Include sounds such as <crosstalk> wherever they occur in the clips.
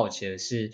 我比较好奇的是，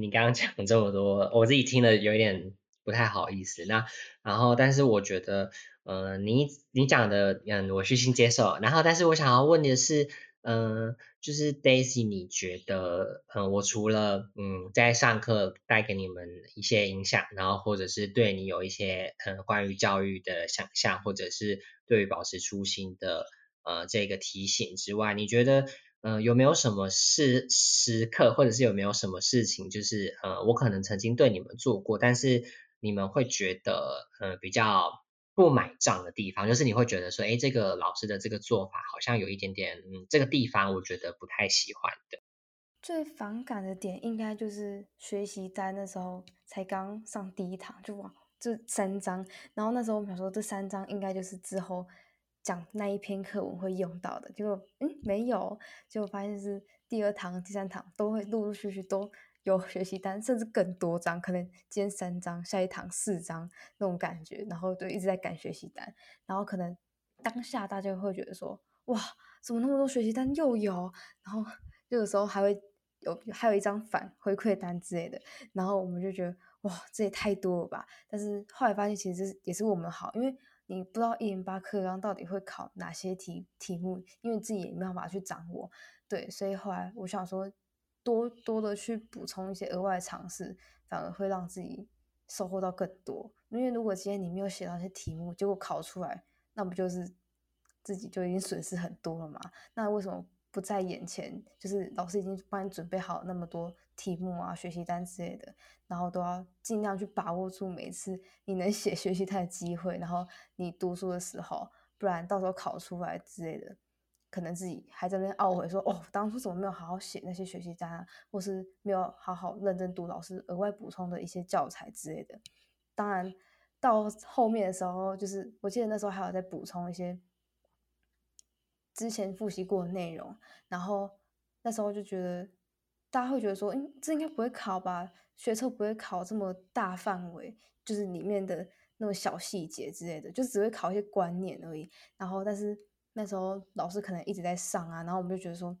你刚刚讲这么多，我自己听了有一点不太好意思。那然后，但是我觉得，呃，你你讲的，嗯，我虚心接受。然后，但是我想要问的是，嗯，就是 Daisy，你觉得，嗯，我除了嗯在上课带给你们一些影响，然后或者是对你有一些嗯关于教育的想象，或者是对于保持初心的呃这个提醒之外，你觉得？嗯，有没有什么事时刻，或者是有没有什么事情，就是呃，我可能曾经对你们做过，但是你们会觉得呃比较不买账的地方，就是你会觉得说，哎，这个老师的这个做法好像有一点点，嗯，这个地方我觉得不太喜欢的。最反感的点应该就是学习单那时候才刚上第一堂，就哇，这三章，然后那时候我们想说这三章应该就是之后。讲那一篇课文会用到的，结果嗯没有，结果发现是第二堂、第三堂都会陆陆续续都有学习单，甚至更多张，可能今天三张，下一堂四张那种感觉，然后就一直在赶学习单，然后可能当下大家会觉得说哇，怎么那么多学习单又有，然后有的时候还会有还有一张反回馈单之类的，然后我们就觉得哇这也太多了吧，但是后来发现其实也是我们好，因为。你不知道一零八课纲到底会考哪些题题目，因为自己也没办法去掌握，对，所以后来我想说，多多的去补充一些额外的尝试，反而会让自己收获到更多。因为如果今天你没有写那些题目，结果考出来，那不就是自己就已经损失很多了吗？那为什么不在眼前？就是老师已经帮你准备好那么多。题目啊，学习单之类的，然后都要尽量去把握住每次你能写 <laughs> 学习单的机会。然后你读书的时候，不然到时候考出来之类的，可能自己还在那懊悔说：“哦，当初怎么没有好好写那些学习单啊，或是没有好好认真读老师额外补充的一些教材之类的。”当然，到后面的时候，就是我记得那时候还有在补充一些之前复习过的内容，然后那时候就觉得。大家会觉得说，嗯，这应该不会考吧？学测不会考这么大范围，就是里面的那种小细节之类的，就只会考一些观念而已。然后，但是那时候老师可能一直在上啊，然后我们就觉得说，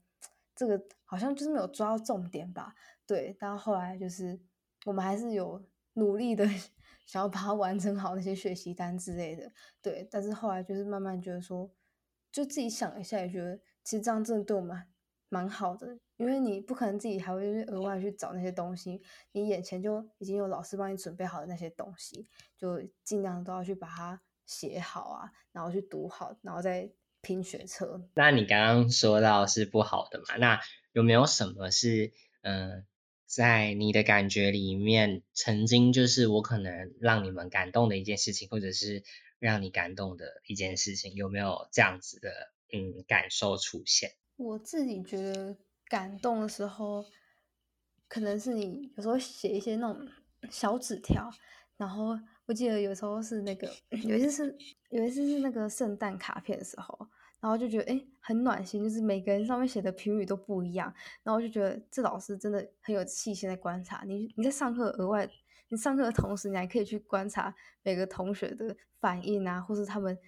这个好像就是没有抓到重点吧？对。但后来就是我们还是有努力的 <laughs> 想要把它完成好那些学习单之类的，对。但是后来就是慢慢觉得说，就自己想一下，也觉得其实这样真的对我们。蛮好的，因为你不可能自己还会额外去找那些东西，你眼前就已经有老师帮你准备好的那些东西，就尽量都要去把它写好啊，然后去读好，然后再拼学车。那你刚刚说到是不好的嘛？那有没有什么是嗯，在你的感觉里面，曾经就是我可能让你们感动的一件事情，或者是让你感动的一件事情，有没有这样子的嗯感受出现？我自己觉得感动的时候，可能是你有时候写一些那种小纸条，然后我记得有时候是那个 <clears throat> 有一次是有一次是那个圣诞卡片的时候，然后就觉得哎很暖心，就是每个人上面写的评语都不一样，然后就觉得这老师真的很有细心在观察你。你在上课额外，你上课的同时，你还可以去观察每个同学的反应啊，或是他们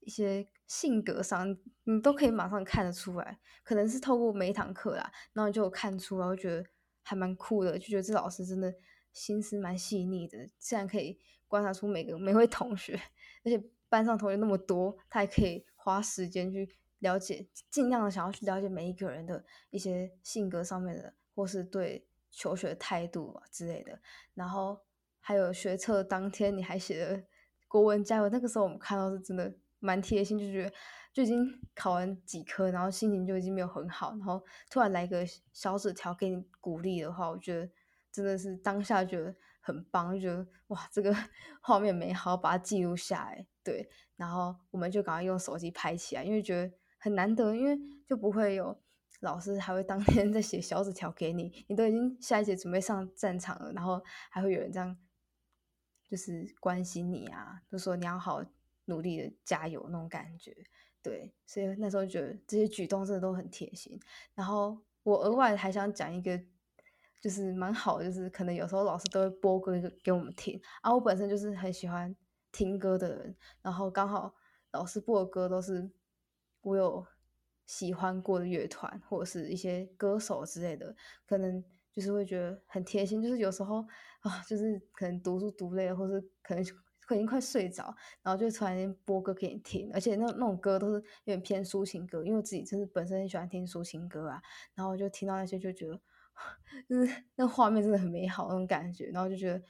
一些。性格上，你都可以马上看得出来，可能是透过每一堂课啦，然后就看出来，我觉得还蛮酷的，就觉得这老师真的心思蛮细腻的，竟然可以观察出每个每位同学，而且班上同学那么多，他还可以花时间去了解，尽量的想要去了解每一个人的一些性格上面的，或是对求学态度啊之类的。然后还有学测当天，你还写了国文加油，那个时候我们看到是真的。蛮贴心，就觉得就已经考完几科，然后心情就已经没有很好，然后突然来个小纸条给你鼓励的话，我觉得真的是当下觉得很棒，就觉得哇，这个 <laughs> 画面美好，把它记录下来。对，然后我们就赶快用手机拍起来，因为觉得很难得，因为就不会有老师还会当天 <laughs> 在写小纸条给你，你都已经下一节准备上战场了，然后还会有人这样就是关心你啊，就说你要好。努力的加油那种感觉，对，所以那时候觉得这些举动真的都很贴心。然后我额外还想讲一个，就是蛮好，就是可能有时候老师都会播歌给我们听，啊，我本身就是很喜欢听歌的人，然后刚好老师播的歌都是我有喜欢过的乐团或者是一些歌手之类的，可能就是会觉得很贴心。就是有时候啊，就是可能读书读累了，或是可能可能快睡着，然后就突然间播歌给你听，而且那那种歌都是有点偏抒情歌，因为我自己就是本身很喜欢听抒情歌啊，然后就听到那些就觉得，<laughs> 就是那画面真的很美好那种感觉，然后就觉得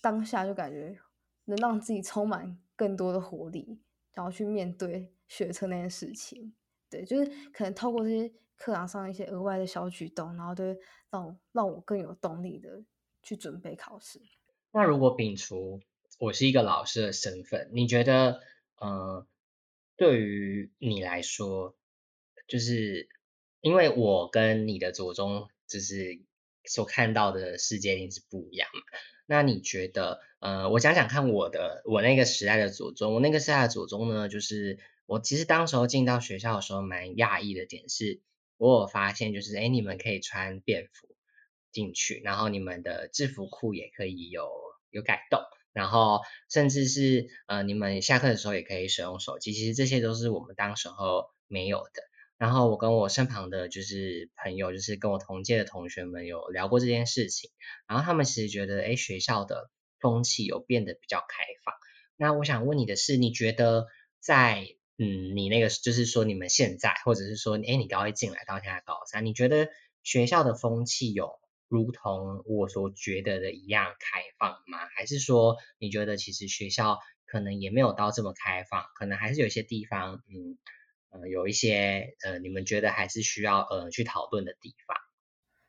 当下就感觉能让自己充满更多的活力，然后去面对学车那件事情。对，就是可能透过这些课堂上一些额外的小举动，然后对让让我更有动力的去准备考试。那如果摒除我是一个老师的身份，你觉得，呃，对于你来说，就是因为我跟你的祖宗，就是所看到的世界一定是不一样嘛？那你觉得，呃，我想想看，我的我那个时代的祖宗，我那个时代的祖宗呢，就是。我其实当时候进到学校的时候，蛮讶异的点是，我有发现就是，哎，你们可以穿便服进去，然后你们的制服裤也可以有有改动，然后甚至是呃，你们下课的时候也可以使用手机，其实这些都是我们当时候没有的。然后我跟我身旁的就是朋友，就是跟我同届的同学们有聊过这件事情，然后他们其实觉得，哎，学校的风气有变得比较开放。那我想问你的是，你觉得在嗯，你那个就是说你们现在，或者是说，哎，你高一进来到现在高三，你觉得学校的风气有如同我所觉得的一样开放吗？还是说你觉得其实学校可能也没有到这么开放，可能还是有些地方，嗯，呃，有一些呃，你们觉得还是需要呃去讨论的地方？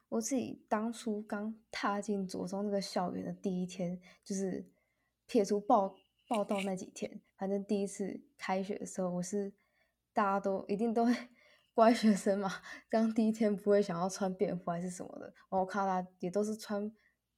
我自己当初刚踏进左中那个校园的第一天，就是撇除报。报道那几天，反正第一次开学的时候，我是大家都一定都会乖学生嘛，刚第一天不会想要穿便服还是什么的。然后我看他也都是穿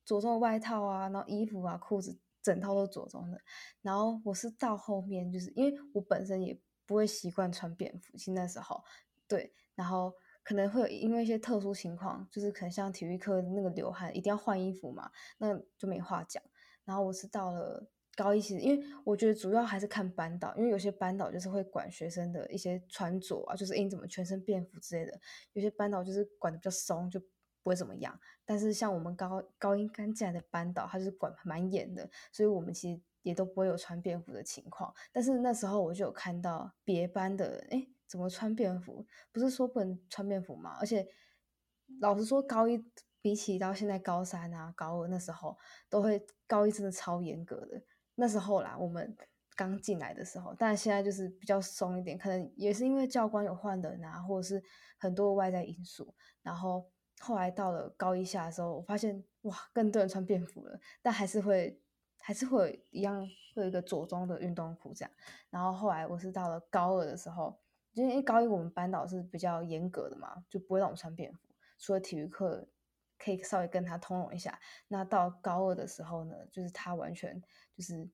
着装外套啊，然后衣服啊、裤子整套都着装的。然后我是到后面，就是因为我本身也不会习惯穿便服，其实那时候对，然后可能会因为一些特殊情况，就是可能像体育课那个流汗一定要换衣服嘛，那就没话讲。然后我是到了。高一其实，因为我觉得主要还是看班导，因为有些班导就是会管学生的一些穿着啊，就是你怎么全身便服之类的。有些班导就是管的比较松，就不会怎么样。但是像我们高高一刚进来的班导，他就是管蛮严的，所以我们其实也都不会有穿便服的情况。但是那时候我就有看到别班的，哎，怎么穿便服？不是说不能穿便服吗？而且老实说，高一比起到现在高三啊、高二那时候，都会高一真的超严格的。那时候啦，我们刚进来的时候，但现在就是比较松一点，可能也是因为教官有换人啊，或者是很多外在因素。然后后来到了高一下的时候，我发现哇，更多人穿便服了，但还是会还是会一样会有一个着装的运动裤这样。然后后来我是到了高二的时候，因为高一我们班导是比较严格的嘛，就不会让我们穿便服，除了体育课可以稍微跟他通融一下。那到高二的时候呢，就是他完全。就是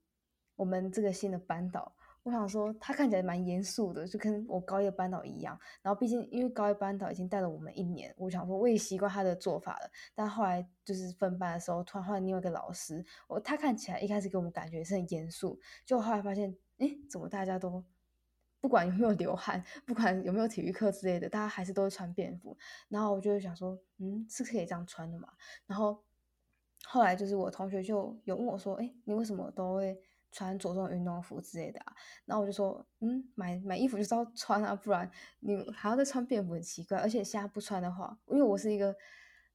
我们这个新的班导，我想说他看起来蛮严肃的，就跟我高一的班导一样。然后毕竟因为高一班导已经带了我们一年，我想说我也习惯他的做法了。但后来就是分班的时候，突然换另外一个老师，我他看起来一开始给我们感觉是很严肃，就后来发现，哎，怎么大家都不管有没有流汗，不管有没有体育课之类的，大家还是都会穿便服。然后我就想说，嗯，是可以这样穿的嘛？然后。后来就是我同学就有问我说：“哎，你为什么都会穿着重运动服之类的啊？”然后我就说：“嗯，买买衣服就是要穿啊，不然你还要再穿便服很奇怪。而且现在不穿的话，因为我是一个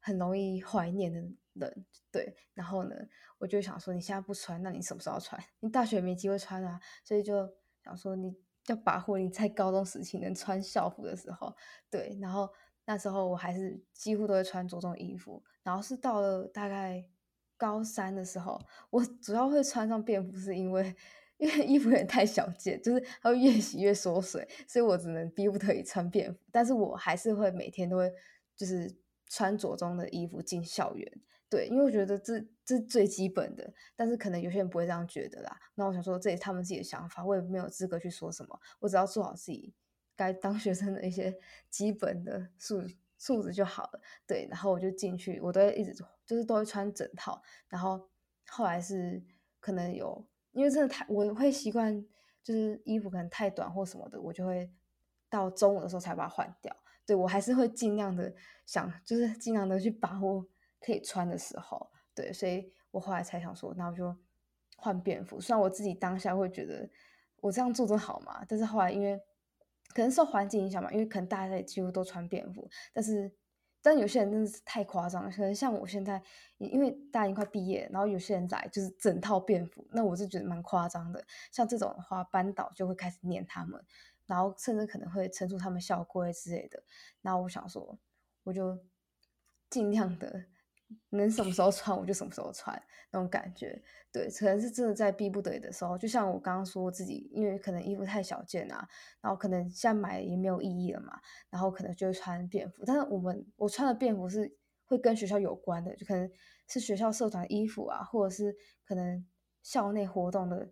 很容易怀念的人，对。然后呢，我就想说，你现在不穿，那你什么时候穿？你大学没机会穿啊。所以就想说，你要把握你在高中时期能穿校服的时候，对。然后那时候我还是几乎都会穿着重衣服，然后是到了大概。高三的时候，我主要会穿上便服，是因为因为 <laughs> 衣服有点太小件，就是它会越洗越缩水，所以我只能逼不得已穿便服。但是我还是会每天都会就是穿着装的衣服进校园，对，因为我觉得这这是最基本的。但是可能有些人不会这样觉得啦。那我想说，这也是他们自己的想法，我也没有资格去说什么。我只要做好自己该当学生的一些基本的素素质就好了。对，然后我就进去，我都一直。就是都会穿整套，然后后来是可能有，因为真的太我会习惯，就是衣服可能太短或什么的，我就会到中午的时候才把它换掉。对我还是会尽量的想，就是尽量的去把握可以穿的时候。对，所以我后来才想说，那我就换便服。虽然我自己当下会觉得我这样做的好嘛，但是后来因为可能受环境影响嘛，因为可能大家也几乎都穿便服，但是。但有些人真的是太夸张了，可能像我现在，因为大家已经快毕业，然后有些人来就是整套便服，那我是觉得蛮夸张的。像这种的话，班导就会开始念他们，然后甚至可能会称出他们校规之类的。那我想说，我就尽量的。能什么时候穿我就什么时候穿，那种感觉，对，可能是真的在逼不得已的时候，就像我刚刚说自己，因为可能衣服太小件啊，然后可能现在买也没有意义了嘛，然后可能就会穿便服。但是我们我穿的便服是会跟学校有关的，就可能是学校社团衣服啊，或者是可能校内活动的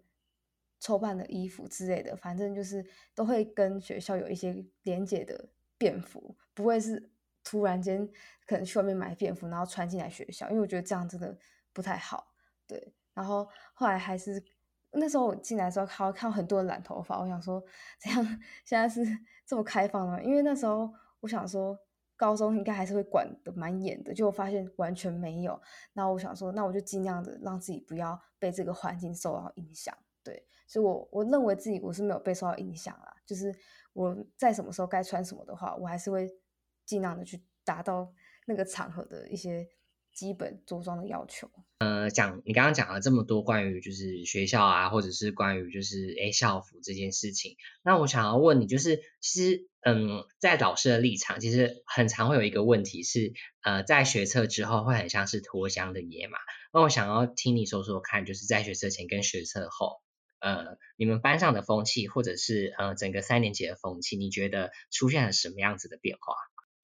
筹办的衣服之类的，反正就是都会跟学校有一些连结的便服，不会是。突然间可能去外面买便服，然后穿进来学校，因为我觉得这样真的不太好。对，然后后来还是那时候我进来的时候，看看到很多人染头发，我想说这样现在是 <laughs> 这么开放了，因为那时候我想说高中应该还是会管的蛮严的，就我发现完全没有。那我想说，那我就尽量的让自己不要被这个环境受到影响。对，所以我我认为自己我是没有被受到影响啦，就是我在什么时候该穿什么的话，我还是会。尽量的去达到那个场合的一些基本着装的要求。呃，讲你刚刚讲了这么多关于就是学校啊，或者是关于就是诶校服这件事情，那我想要问你，就是其实嗯，在老师的立场，其实很常会有一个问题是，呃，在学测之后会很像是脱缰的野马。那我想要听你说说看，就是在学测前跟学测后，呃，你们班上的风气，或者是呃整个三年级的风气，你觉得出现了什么样子的变化？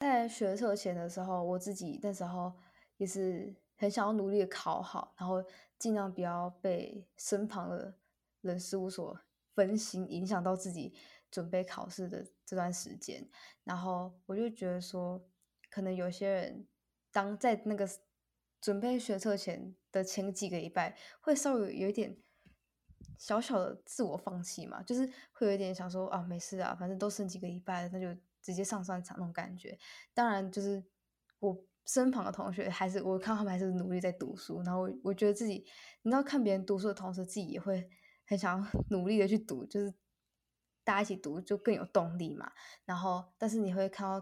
在学测前的时候，我自己那时候也是很想要努力的考好，然后尽量不要被身旁的人事物所分心，影响到自己准备考试的这段时间。然后我就觉得说，可能有些人当在那个准备学测前的前几个礼拜，会稍微有一点小小的自我放弃嘛，就是会有一点想说啊，没事啊，反正都剩几个礼拜了，那就。直接上战场那种感觉，当然就是我身旁的同学还是我看他们还是努力在读书，然后我我觉得自己，你知道看别人读书的同时，自己也会很想 <laughs> 努力的去读，就是大家一起读就更有动力嘛。然后，但是你会看到，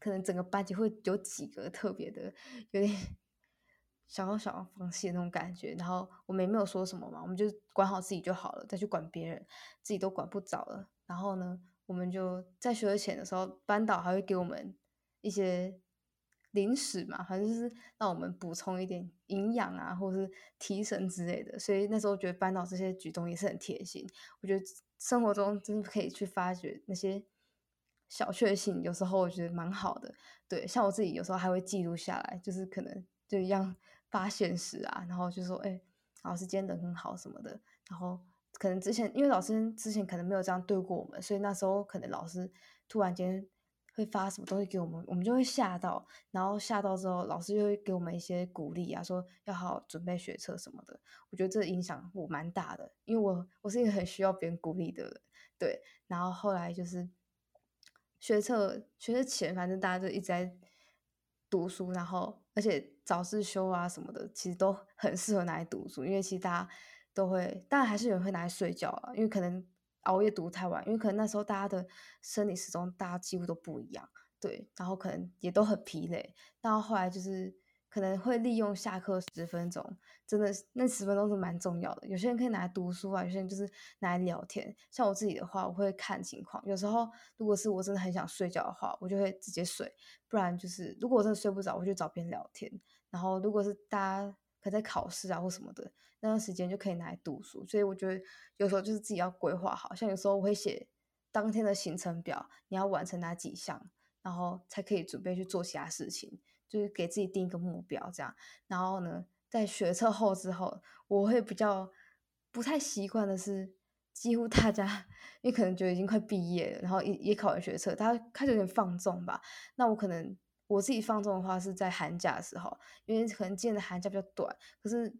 可能整个班级会有几个特别的有点想要想要放弃的那种感觉。然后我们也没有说什么嘛，我们就管好自己就好了，再去管别人，自己都管不着了。然后呢？我们就在学前的时候，班导还会给我们一些零食嘛，反正就是让我们补充一点营养啊，或者是提神之类的。所以那时候觉得班导这些举动也是很贴心。我觉得生活中真的可以去发掘那些小确幸，有时候我觉得蛮好的。对，像我自己有时候还会记录下来，就是可能就一样发现时啊，然后就说：“哎，老师今天人很好什么的。”然后。可能之前因为老师之前可能没有这样对过我们，所以那时候可能老师突然间会发什么东西给我们，我们就会吓到，然后吓到之后，老师就会给我们一些鼓励啊，说要好好准备学车什么的。我觉得这影响我蛮大的，因为我我是一个很需要别人鼓励的人，对。然后后来就是学车学车前，反正大家就一直在读书，然后而且早自修啊什么的，其实都很适合拿来读书，因为其实大家。都会，当然还是有人会拿来睡觉啊，因为可能熬夜读太晚，因为可能那时候大家的生理时钟大家几乎都不一样，对，然后可能也都很疲累，到后来就是可能会利用下课十分钟，真的那十分钟是蛮重要的。有些人可以拿来读书啊，有些人就是拿来聊天。像我自己的话，我会看情况，有时候如果是我真的很想睡觉的话，我就会直接睡，不然就是如果我真的睡不着，我就找别人聊天。然后如果是大家可在考试啊或什么的。那段时间就可以拿来读书，所以我觉得有时候就是自己要规划好，像有时候我会写当天的行程表，你要完成哪几项，然后才可以准备去做其他事情，就是给自己定一个目标这样。然后呢，在学测后之后，我会比较不太习惯的是，几乎大家因为可能觉得已经快毕业了，然后也也考完学测，大家开始有点放纵吧。那我可能我自己放纵的话是在寒假的时候，因为可能今年的寒假比较短，可是。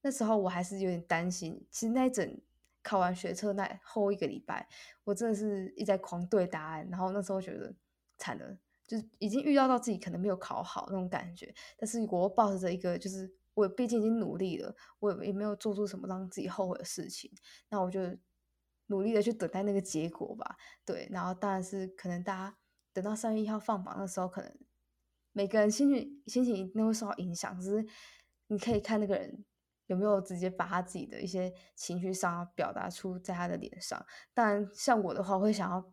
那时候我还是有点担心，其实那一整考完学测那后一个礼拜，我真的是一直在狂对答案，然后那时候觉得惨了，就已经预料到自己可能没有考好那种感觉，但是我抱着一个就是我毕竟已经努力了，我也没有做出什么让自己后悔的事情，那我就努力的去等待那个结果吧。对，然后当然是可能大家等到三月一号放榜的时候，可能每个人心情心情一定会受到影响，只是你可以看那个人。有没有直接把他自己的一些情绪上表达出在他的脸上？当然，像我的话，会想要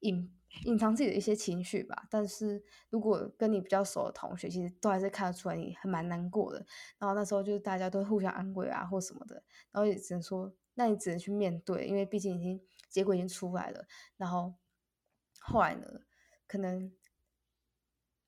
隐隐藏自己的一些情绪吧。但是如果跟你比较熟的同学，其实都还是看得出来你还蛮难过的。然后那时候就是大家都互相安慰啊，或什么的。然后也只能说，那你只能去面对，因为毕竟已经结果已经出来了。然后后来呢，可能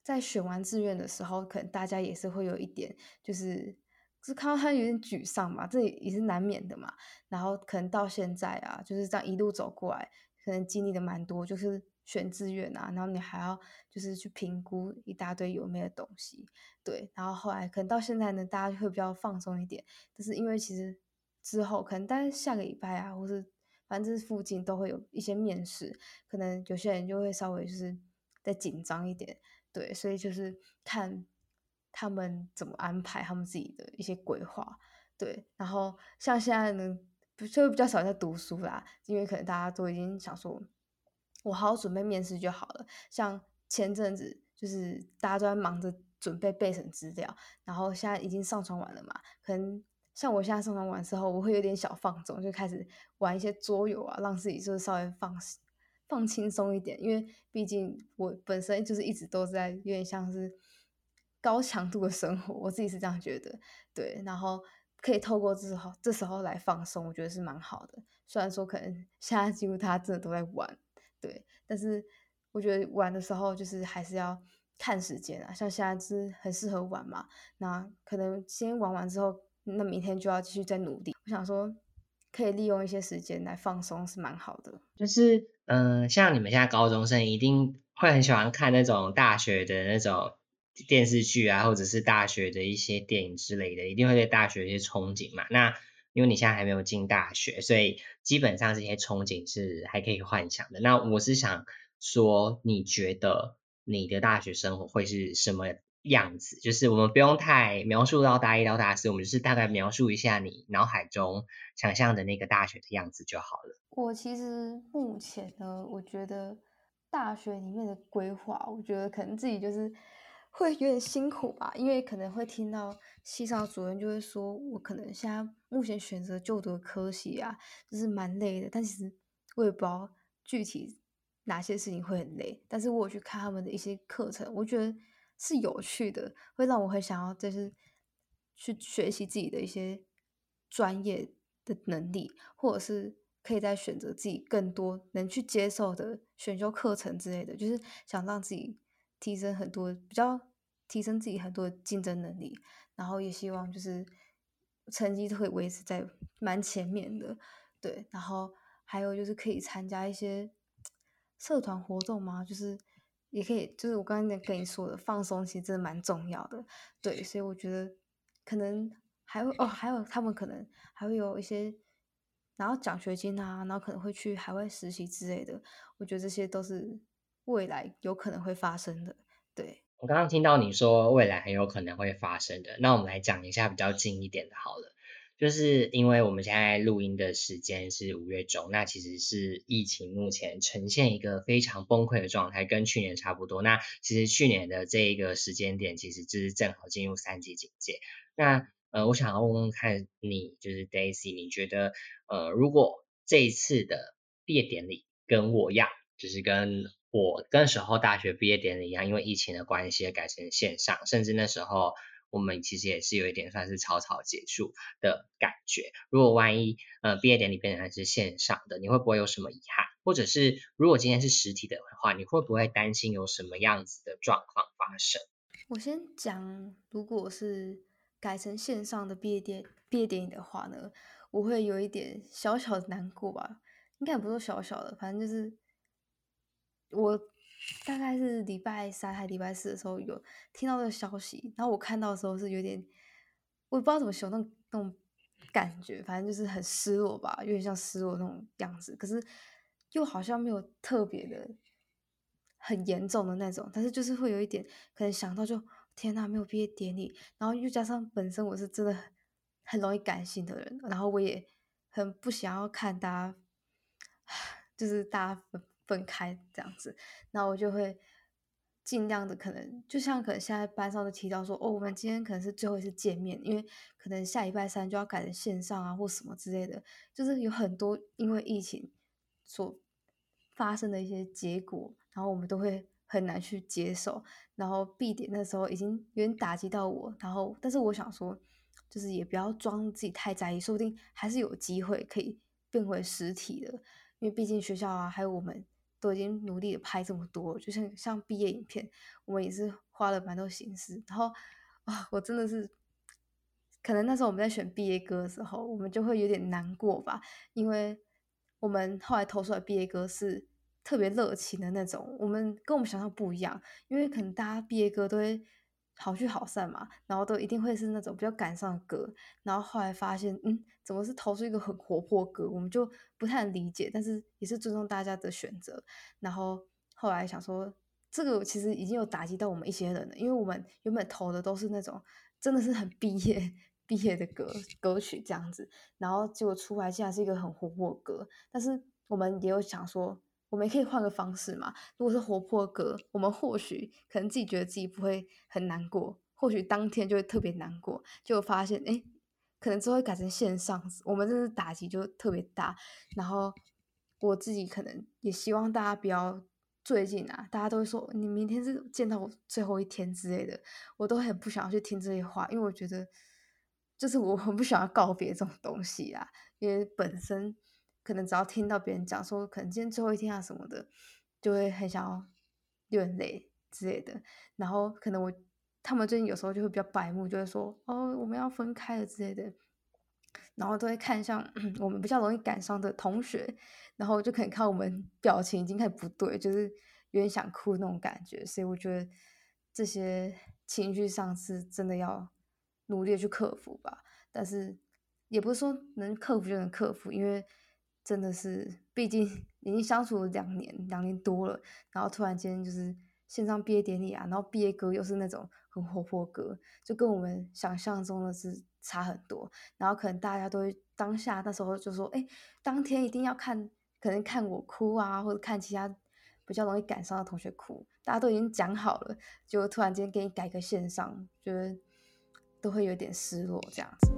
在选完志愿的时候，可能大家也是会有一点就是。是看到他有点沮丧嘛，这也是难免的嘛。然后可能到现在啊，就是这样一路走过来，可能经历的蛮多，就是选志愿啊，然后你还要就是去评估一大堆有没有东西，对。然后后来可能到现在呢，大家会比较放松一点，就是因为其实之后可能大概下个礼拜啊，或是反正这附近都会有一些面试，可能有些人就会稍微就是再紧张一点，对。所以就是看。他们怎么安排他们自己的一些规划？对，然后像现在呢，就比较少在读书啦，因为可能大家都已经想说，我好好准备面试就好了。像前阵子就是大家都在忙着准备备审资料，然后现在已经上传完了嘛，可能像我现在上传完之后，我会有点小放纵，就开始玩一些桌游啊，让自己就是稍微放放轻松一点，因为毕竟我本身就是一直都在有点像是。高强度的生活，我自己是这样觉得，对，然后可以透过这时候这时候来放松，我觉得是蛮好的。虽然说可能现在几乎他真的都在玩，对，但是我觉得玩的时候就是还是要看时间啊。像现在是很适合玩嘛，那可能先玩完之后，那明天就要继续再努力。我想说，可以利用一些时间来放松是蛮好的。就是嗯，像你们现在高中生一定会很喜欢看那种大学的那种。电视剧啊，或者是大学的一些电影之类的，一定会对大学一些憧憬嘛。那因为你现在还没有进大学，所以基本上这些憧憬是还可以幻想的。那我是想说，你觉得你的大学生活会是什么样子？就是我们不用太描述到大一到大四，我们就是大概描述一下你脑海中想象的那个大学的样子就好了。我其实目前呢，我觉得大学里面的规划，我觉得可能自己就是。会有点辛苦吧，因为可能会听到系上主任就会说，我可能现在目前选择就读科系啊，就是蛮累的。但其实我也不知道具体哪些事情会很累。但是我有去看他们的一些课程，我觉得是有趣的，会让我很想要就是去学习自己的一些专业的能力，或者是可以再选择自己更多能去接受的选修课程之类的，就是想让自己。提升很多，比较提升自己很多竞争能力，然后也希望就是成绩都可以维持在蛮前面的，对，然后还有就是可以参加一些社团活动嘛，就是也可以，就是我刚刚跟你说的放松，其实真的蛮重要的，对，所以我觉得可能还会哦，还有他们可能还会有一些拿到奖学金啊，然后可能会去海外实习之类的，我觉得这些都是。未来有可能会发生的，对我刚刚听到你说未来很有可能会发生的，那我们来讲一下比较近一点的，好了，就是因为我们现在录音的时间是五月中，那其实是疫情目前呈现一个非常崩溃的状态，跟去年差不多。那其实去年的这一个时间点，其实就是正好进入三级警戒。那呃，我想要问问看你，就是 Daisy，你觉得呃，如果这一次的毕业典礼跟我一样，就是跟我跟时候大学毕业典礼一样，因为疫情的关系改成线上，甚至那时候我们其实也是有一点算是草草结束的感觉。如果万一呃毕业典礼变成是线上的，你会不会有什么遗憾？或者是如果今天是实体的话，你会不会担心有什么样子的状况发生？我先讲，如果是改成线上的毕业典毕业典礼的话呢，我会有一点小小的难过吧，应该也不是小小的，反正就是。我大概是礼拜三还礼拜四的时候有听到这个消息，然后我看到的时候是有点，我也不知道怎么形容，那种那种感觉，反正就是很失落吧，有点像失落那种样子。可是又好像没有特别的很严重的那种，但是就是会有一点，可能想到就天呐，没有毕业典礼，然后又加上本身我是真的很容易感性的人，然后我也很不想要看大家，<sighs> 就是大家分开这样子，然后我就会。尽量的可能，就像可能现在班上都提到说，哦，我们今天可能是最后一次见面，因为可能下礼拜三就要改成线上啊，或什么之类的，就是有很多因为疫情所发生的一些结果，然后我们都会很难去接受。然后 B 点那时候已经有点打击到我，然后但是我想说，就是也不要装自己太在意，说不定还是有机会可以变回实体的，因为毕竟学校啊，还有我们。都已经努力的拍这么多，就像像毕业影片，我们也是花了蛮多心思。然后啊，我真的是，可能那时候我们在选毕业歌的时候，我们就会有点难过吧，因为我们后来投出来毕业歌是特别热情的那种，我们跟我们想象不一样，因为可能大家毕业歌都会。好聚好散嘛，然后都一定会是那种比较感伤的歌，然后后来发现，嗯，怎么是投出一个很活泼歌，我们就不太理解，但是也是尊重大家的选择。然后后来想说，这个其实已经有打击到我们一些人了，因为我们原本投的都是那种真的是很毕业毕业的歌歌曲这样子，然后结果出来竟然是一个很活泼歌，但是我们也有想说。我们可以换个方式嘛？如果是活泼歌，我们或许可能自己觉得自己不会很难过，或许当天就会特别难过，就发现哎，可能之后改成线上，我们这是打击就特别大。然后我自己可能也希望大家不要最近啊，大家都会说你明天是见到我最后一天之类的，我都很不想要去听这些话，因为我觉得就是我很不想要告别这种东西啊，因为本身。可能只要听到别人讲说，可能今天最后一天啊什么的，就会很想要流眼泪之类的。然后可能我他们最近有时候就会比较白目，就会说哦我们要分开了之类的。然后都会看向 <clears throat> 我们比较容易感伤的同学，然后就可以看我们表情已经开始不对，就是有点想哭那种感觉。所以我觉得这些情绪上是真的要努力去克服吧。但是也不是说能克服就能克服，因为。真的是，毕竟 <laughs> 已经相处了两年，两年多了，然后突然间就是线上毕业典礼啊，然后毕业歌又是那种很活泼歌，就跟我们想象中的是差很多。然后可能大家都会当下那时候就说，哎，当天一定要看，可能看我哭啊，或者看其他比较容易感伤的同学哭，大家都已经讲好了，就突然间给你改个线上，觉得都会有点失落这样子。